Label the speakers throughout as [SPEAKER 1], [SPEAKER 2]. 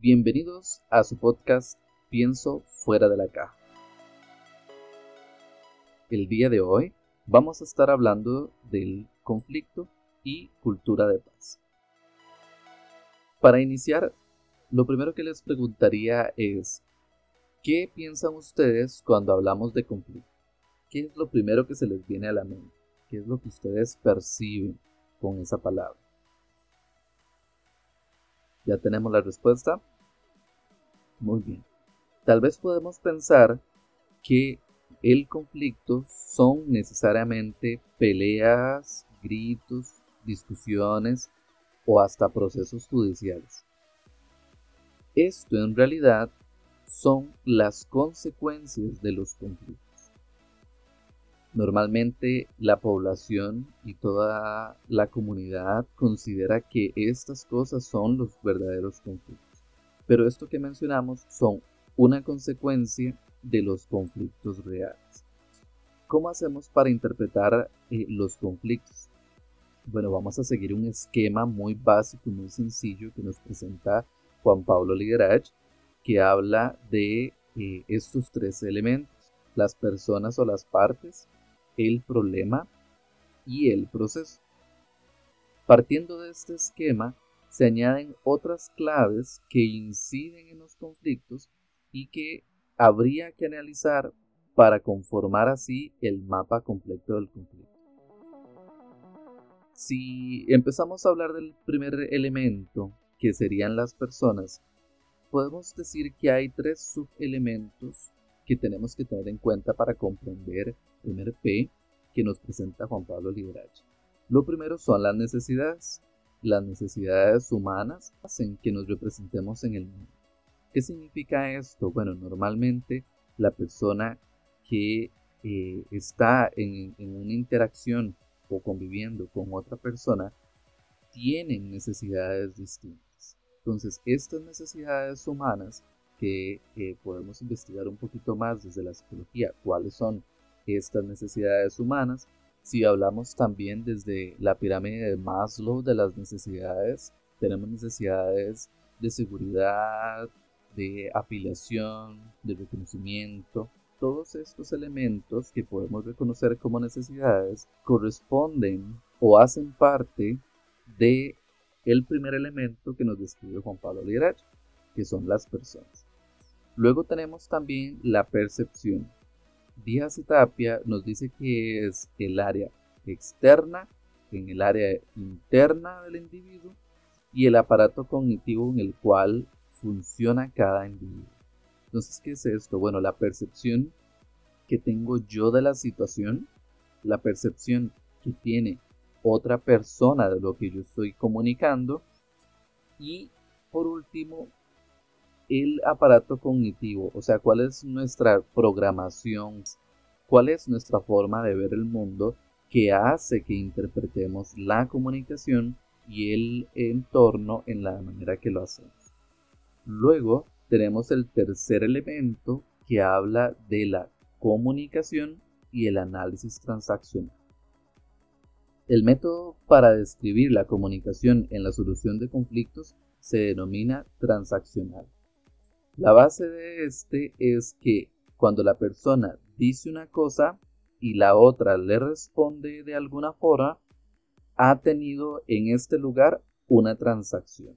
[SPEAKER 1] Bienvenidos a su podcast Pienso fuera de la caja. El día de hoy vamos a estar hablando del conflicto y cultura de paz. Para iniciar, lo primero que les preguntaría es, ¿qué piensan ustedes cuando hablamos de conflicto? ¿Qué es lo primero que se les viene a la mente? ¿Qué es lo que ustedes perciben con esa palabra? ¿Ya tenemos la respuesta? Muy bien. Tal vez podemos pensar que el conflicto son necesariamente peleas, gritos, discusiones o hasta procesos judiciales. Esto en realidad son las consecuencias de los conflictos. Normalmente la población y toda la comunidad considera que estas cosas son los verdaderos conflictos. Pero esto que mencionamos son una consecuencia de los conflictos reales. ¿Cómo hacemos para interpretar eh, los conflictos? Bueno, vamos a seguir un esquema muy básico muy sencillo que nos presenta Juan Pablo Liderach, que habla de eh, estos tres elementos, las personas o las partes, el problema y el proceso. Partiendo de este esquema, se añaden otras claves que inciden en los conflictos y que habría que analizar para conformar así el mapa completo del conflicto. Si empezamos a hablar del primer elemento, que serían las personas, podemos decir que hay tres subelementos que tenemos que tener en cuenta para comprender primer P que nos presenta Juan Pablo Liberace. Lo primero son las necesidades. Las necesidades humanas hacen que nos representemos en el mundo. ¿Qué significa esto? Bueno, normalmente la persona que eh, está en, una interacción o conviviendo con otra persona tienen necesidades distintas. Entonces, estas necesidades humanas que podemos investigar un poquito más desde la psicología, cuáles son estas necesidades humanas. Si hablamos también desde la pirámide de Maslow de las necesidades, tenemos necesidades de seguridad, de afiliación, de reconocimiento. Todos estos elementos que podemos reconocer como necesidades corresponden o hacen parte de el primer elemento que nos describe Juan Pablo Lieracho, que son las personas. Luego tenemos también la percepción. Díaz Tapia nos dice que es el área externa, en el área interna del individuo y el aparato cognitivo en el cual funciona cada individuo. Entonces, ¿qué es esto? Bueno, la percepción que tengo yo de la situación, la percepción que tiene otra persona de lo que yo estoy comunicando y por último el aparato cognitivo, o sea, cuál es nuestra programación, cuál es nuestra forma de ver el mundo que hace que interpretemos la comunicación y el entorno en la manera que lo hacemos. Luego tenemos el tercer elemento que habla de la comunicación y el análisis transaccional. El método para describir la comunicación en la solución de conflictos se denomina transaccional. La base de este es que cuando la persona dice una cosa y la otra le responde de alguna forma, ha tenido en este lugar una transacción.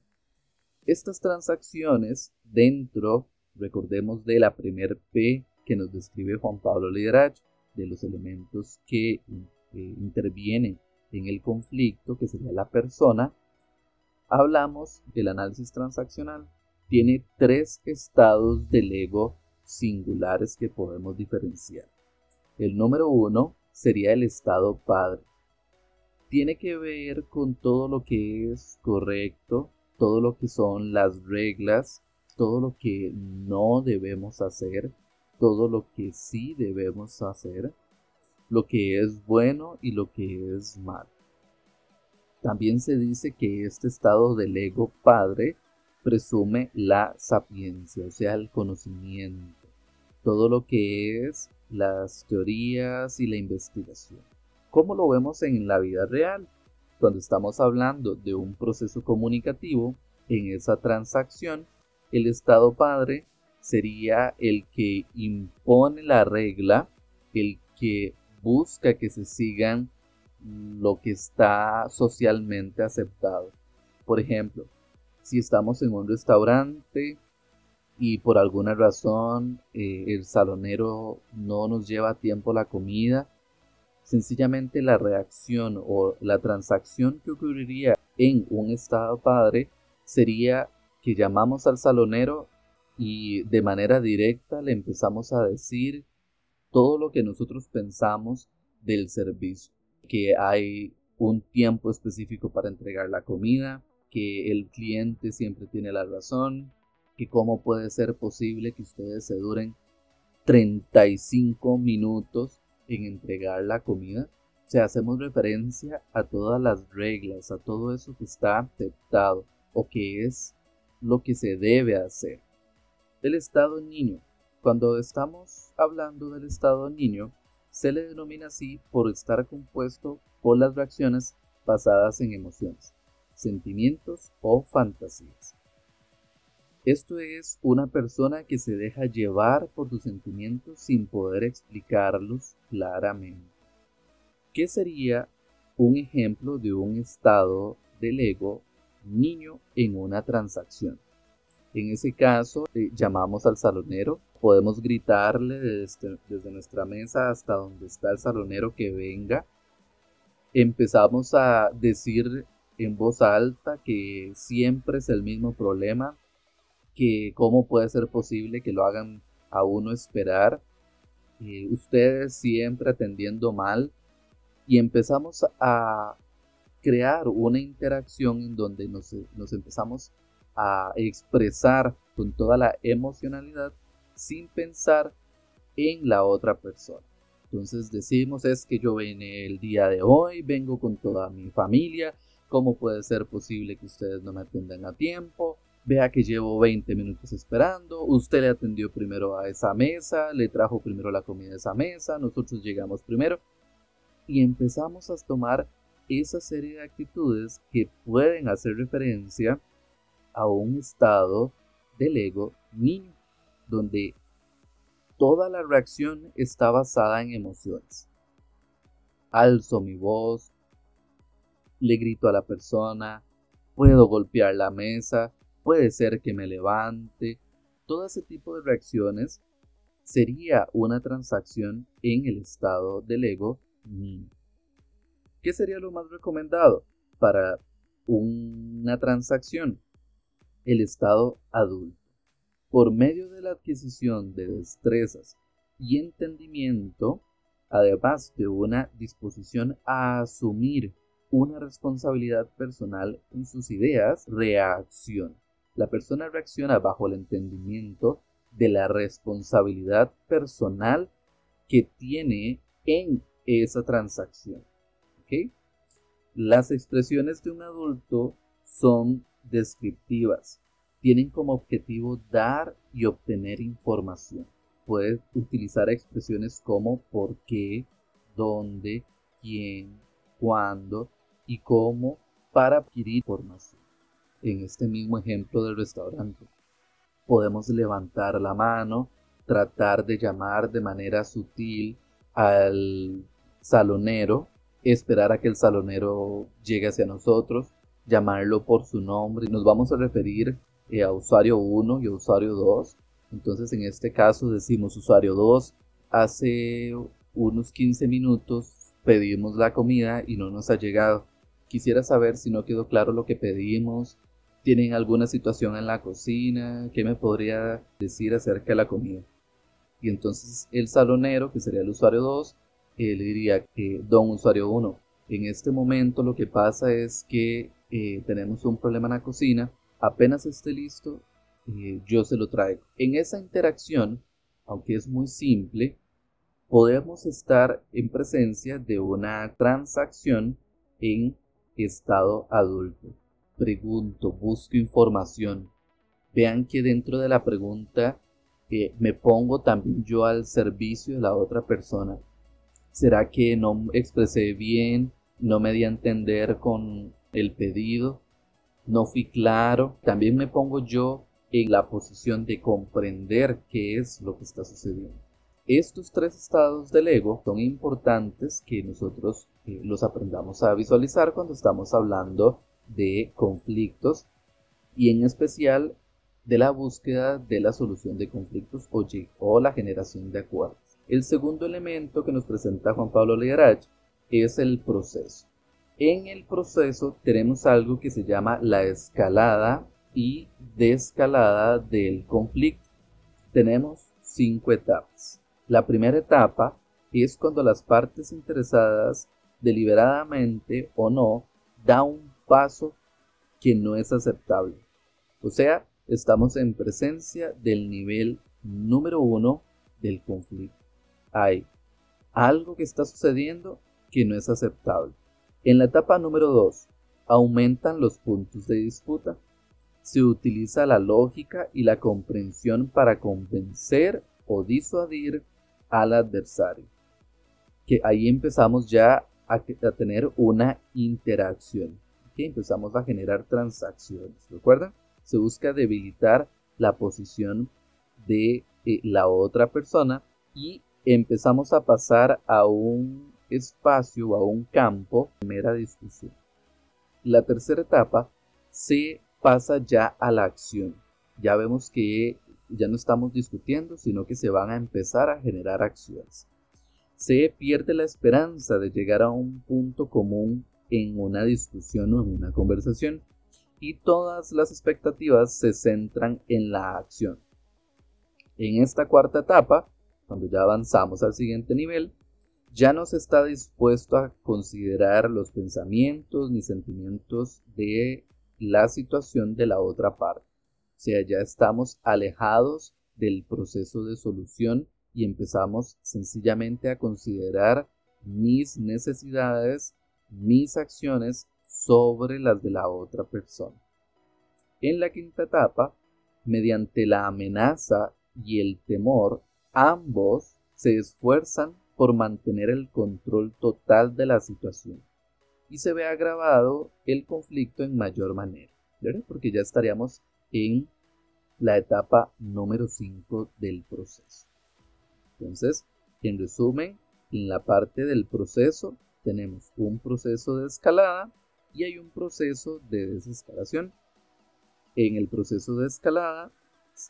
[SPEAKER 1] Estas transacciones dentro, recordemos de la primer P que nos describe Juan Pablo Liderach, de los elementos que eh, intervienen en el conflicto, que sería la persona, hablamos del análisis transaccional tiene tres estados del ego singulares que podemos diferenciar. El número uno sería el estado padre. Tiene que ver con todo lo que es correcto, todo lo que son las reglas, todo lo que no debemos hacer, todo lo que sí debemos hacer, lo que es bueno y lo que es malo. También se dice que este estado del ego padre presume la sapiencia, o sea, el conocimiento, todo lo que es las teorías y la investigación. ¿Cómo lo vemos en la vida real? Cuando estamos hablando de un proceso comunicativo, en esa transacción El estado padre sería el que impone la regla, el que busca que se sigan lo que está socialmente aceptado. Por ejemplo, si estamos en un restaurante y por alguna razón eh, el salonero no nos lleva a tiempo la comida, sencillamente la reacción o la transacción que ocurriría en un estado padre sería que llamamos al salonero y de manera directa le empezamos a decir todo lo que nosotros pensamos del servicio, que hay un tiempo específico para entregar la comida, que el cliente siempre tiene la razón, que cómo puede ser posible que ustedes se duren 35 minutos en entregar la comida. O sea, hacemos referencia a todas las reglas, a todo eso que está aceptado o que es lo que se debe hacer. El estado niño. Cuando estamos hablando del estado niño, se le denomina así por estar compuesto por las reacciones basadas en emociones sentimientos o fantasías. Esto es una persona que se deja llevar por sus sentimientos sin poder explicarlos claramente. ¿Qué sería un ejemplo de un estado del ego niño en una transacción? En ese caso, llamamos al salonero, podemos gritarle desde nuestra mesa hasta donde está el salonero que venga. Empezamos a decir en voz alta que siempre es el mismo problema, que cómo puede ser posible que lo hagan a uno esperar, eh, ustedes siempre atendiendo mal y empezamos a crear una interacción en donde nos, empezamos a expresar con toda la emocionalidad sin pensar en la otra persona. Entonces decimos es que yo vine el día de hoy, vengo con toda mi familia, ¿Cómo puede ser posible que ustedes no me atiendan a tiempo? Vea que llevo 20 minutos esperando. Usted le atendió primero a esa mesa, le trajo primero la comida a esa mesa, nosotros llegamos primero. Y empezamos a tomar esa serie de actitudes que pueden hacer referencia a un estado del ego niño, donde toda la reacción está basada en emociones. Alzo mi voz, le grito a la persona, puedo golpear la mesa, puede ser que me levante. Todo ese tipo de reacciones sería una transacción en el estado del ego niño. ¿Qué sería lo más recomendado para una transacción? El estado adulto. Por medio de la adquisición de destrezas y entendimiento, además de una disposición a asumir una responsabilidad personal en sus ideas, reacciona. La persona reacciona bajo el entendimiento de la responsabilidad personal que tiene en esa transacción. Las expresiones de un adulto son descriptivas. Tienen como objetivo dar y obtener información. Puede utilizar expresiones como por qué, dónde, quién, cuándo y cómo para adquirir información. En este mismo ejemplo del restaurante, podemos levantar la mano, tratar de llamar de manera sutil al salonero, esperar a que el salonero llegue hacia nosotros, llamarlo por su nombre. Nos vamos a referir eh, a usuario 1 y usuario 2. Entonces en este caso decimos usuario 2, hace unos 15 minutos pedimos la comida y no nos ha llegado. Quisiera saber si no quedó claro lo que pedimos. ¿Tienen alguna situación en la cocina? ¿Qué me podría decir acerca de la comida? Y entonces el salonero, que sería el usuario 2, eh, le diría que don usuario 1, en este momento lo que pasa es que eh, tenemos un problema en la cocina, apenas esté listo, eh, yo se lo traigo. En esa interacción, aunque es muy simple, podemos estar en presencia de una transacción en estado adulto. Pregunto, busco información. Vean que dentro de la pregunta me pongo también yo al servicio de la otra persona. ¿Será que no expresé bien? ¿No me di a entender con el pedido? ¿No fui claro? También me pongo yo en la posición de comprender qué es lo que está sucediendo. Estos tres estados del ego son importantes que nosotros eh, los aprendamos a visualizar cuando estamos hablando de conflictos y en especial de la búsqueda de la solución de conflictos o, o la generación de acuerdos. El segundo elemento que nos presenta Juan Pablo Ligarach es el proceso. En el proceso tenemos algo que se llama la escalada y descalada del conflicto. Tenemos cinco etapas. La primera etapa es cuando las partes interesadas, deliberadamente o no, dan un paso que no es aceptable. O sea, estamos en presencia del nivel número uno del conflicto. Hay algo que está sucediendo que no es aceptable. En la etapa número dos, aumentan los puntos de disputa. Se utiliza la lógica y la comprensión para convencer o disuadir al adversario. Que ahí empezamos ya a, tener una interacción. Que empezamos a generar transacciones. ¿Recuerdan? Se busca debilitar la posición de eh, la otra persona y empezamos a pasar a un espacio, a un campo de mera discusión. La tercera etapa se pasa ya a la acción. Ya vemos que ya no estamos discutiendo, sino que se van a empezar a generar acciones. Se pierde la esperanza de llegar a un punto común en una discusión o en una conversación y todas las expectativas se centran en la acción. En esta cuarta etapa, cuando ya avanzamos al siguiente nivel, ya no se está dispuesto a considerar los pensamientos ni sentimientos de la situación de la otra parte sea, ya estamos alejados del proceso de solución y empezamos sencillamente a considerar mis necesidades, mis acciones sobre las de la otra persona. En la quinta etapa, mediante la amenaza y el temor, ambos se esfuerzan por mantener el control total de la situación y se ve agravado el conflicto en mayor manera, ¿verdad? Porque ya estaríamos en la etapa número 5 del proceso. Entonces, en resumen, en la parte del proceso tenemos un proceso de escalada y hay un proceso de desescalación. En el proceso de escalada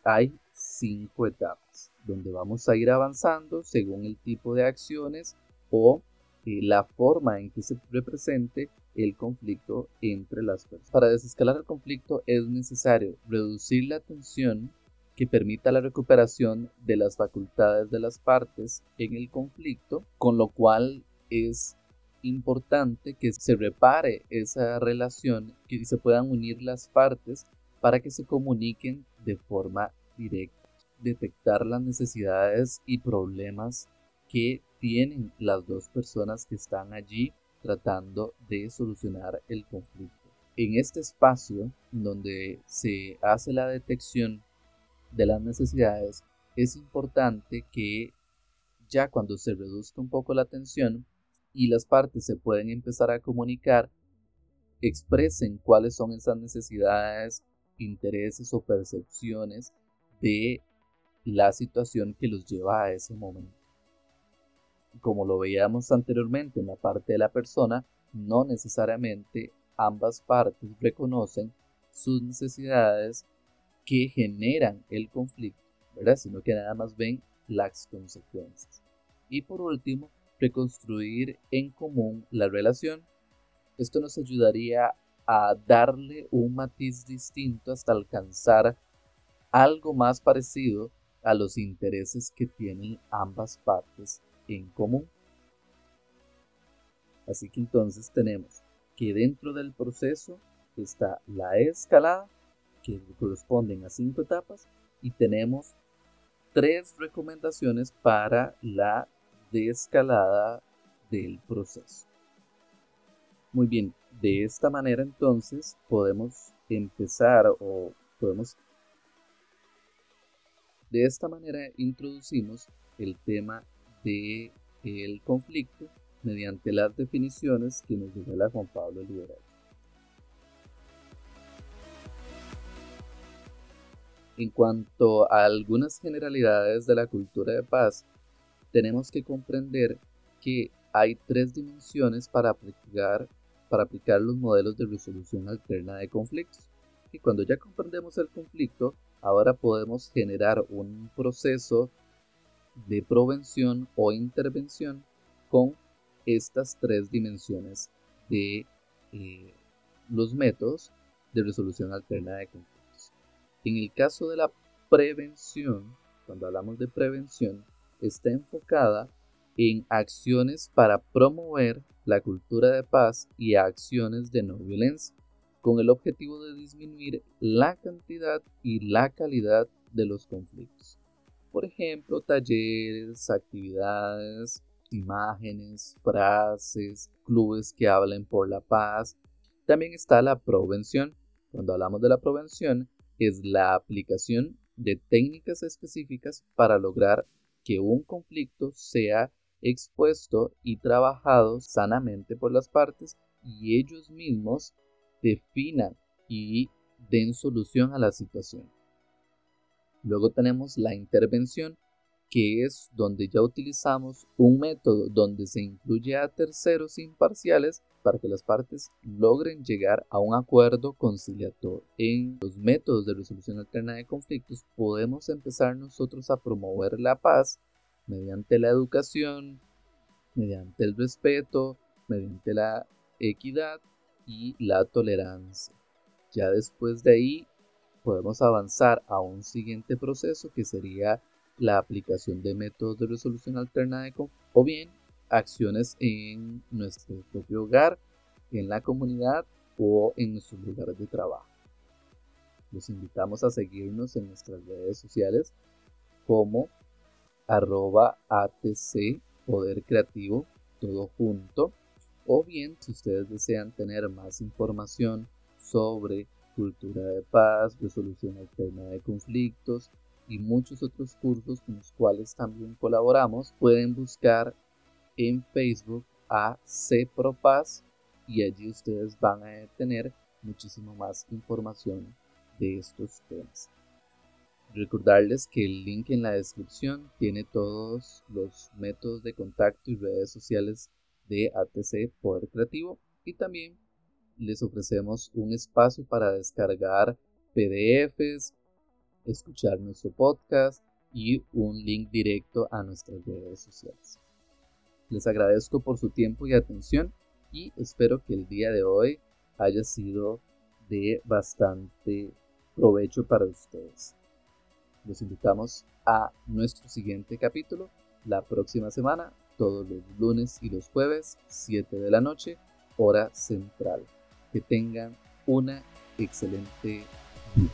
[SPEAKER 1] hay cinco etapas, donde vamos a ir avanzando según el tipo de acciones o eh, la forma en que se represente el conflicto entre las personas. Para desescalar el conflicto es necesario reducir la tensión que permita la recuperación de las facultades de las partes en el conflicto, con lo cual es importante que se repare esa relación, que se puedan unir las partes para que se comuniquen de forma directa, detectar las necesidades y problemas que tienen las dos personas que están allí tratando de solucionar el conflicto. En este espacio donde se hace la detección de las necesidades, es importante que ya cuando se reduzca un poco la tensión y las partes se pueden empezar a comunicar, expresen cuáles son esas necesidades, intereses o percepciones de la situación que los lleva a ese momento como lo veíamos anteriormente en la parte de la persona, no necesariamente ambas partes reconocen sus necesidades que generan el conflicto, ¿verdad? Sino que nada más ven las consecuencias. Y por último, reconstruir en común la relación. Esto nos ayudaría a darle un matiz distinto hasta alcanzar algo más parecido a los intereses que tienen ambas partes en común. Así que entonces tenemos que dentro del proceso está la escalada, que corresponden a cinco etapas, y tenemos tres recomendaciones para la desescalada del proceso. Muy bien, de esta manera entonces podemos empezar o podemos... De esta manera introducimos el tema de el conflicto mediante las definiciones que nos revela Juan Pablo Liberal. En cuanto a algunas generalidades de la cultura de paz, tenemos que comprender que hay tres dimensiones para aplicar, para aplicar los modelos de resolución alterna de conflictos. Y cuando ya comprendemos el conflicto, ahora podemos generar un proceso de prevención o intervención con estas tres dimensiones de eh, los métodos de resolución alterna de conflictos. En el caso de la prevención, cuando hablamos de prevención, está enfocada en acciones para promover la cultura de paz y acciones de no violencia, con el objetivo de disminuir la cantidad y la calidad de los conflictos. Por ejemplo, talleres, actividades, imágenes, frases, clubes que hablen por la paz. También está la prevención. Cuando hablamos de la prevención, es la aplicación de técnicas específicas para lograr que un conflicto sea expuesto y trabajado sanamente por las partes y ellos mismos definan y den solución a la situación. Luego tenemos la intervención, que es donde ya utilizamos un método donde se incluye a terceros imparciales para que las partes logren llegar a un acuerdo conciliatorio. En los métodos de resolución alterna de conflictos podemos empezar nosotros a promover la paz mediante la educación, mediante el respeto, mediante la equidad y la tolerancia. Ya después de ahí podemos avanzar a un siguiente proceso que sería la aplicación de métodos de resolución alterna de o bien acciones en nuestro propio hogar, en la comunidad o en nuestros lugares de trabajo. Los invitamos a seguirnos en nuestras redes sociales como arroba ATC Poder Creativo, todo junto. O bien, si ustedes desean tener más información sobre cultura de paz, resolución alterna de conflictos y muchos otros cursos con los cuales también colaboramos, pueden buscar en Facebook a CPROPAZ y allí ustedes van a tener muchísimo más información de estos temas. Recordarles que el link en la descripción tiene todos los métodos de contacto y redes sociales de ATC Poder Creativo y también les ofrecemos un espacio para descargar PDFs, escuchar nuestro podcast y un link directo a nuestras redes sociales. Les agradezco por su tiempo y atención y espero que el día de hoy haya sido de bastante provecho para ustedes. Los invitamos a nuestro siguiente capítulo la próxima semana, todos los lunes y los jueves, 7 de la noche, hora central que tengan una excelente vida.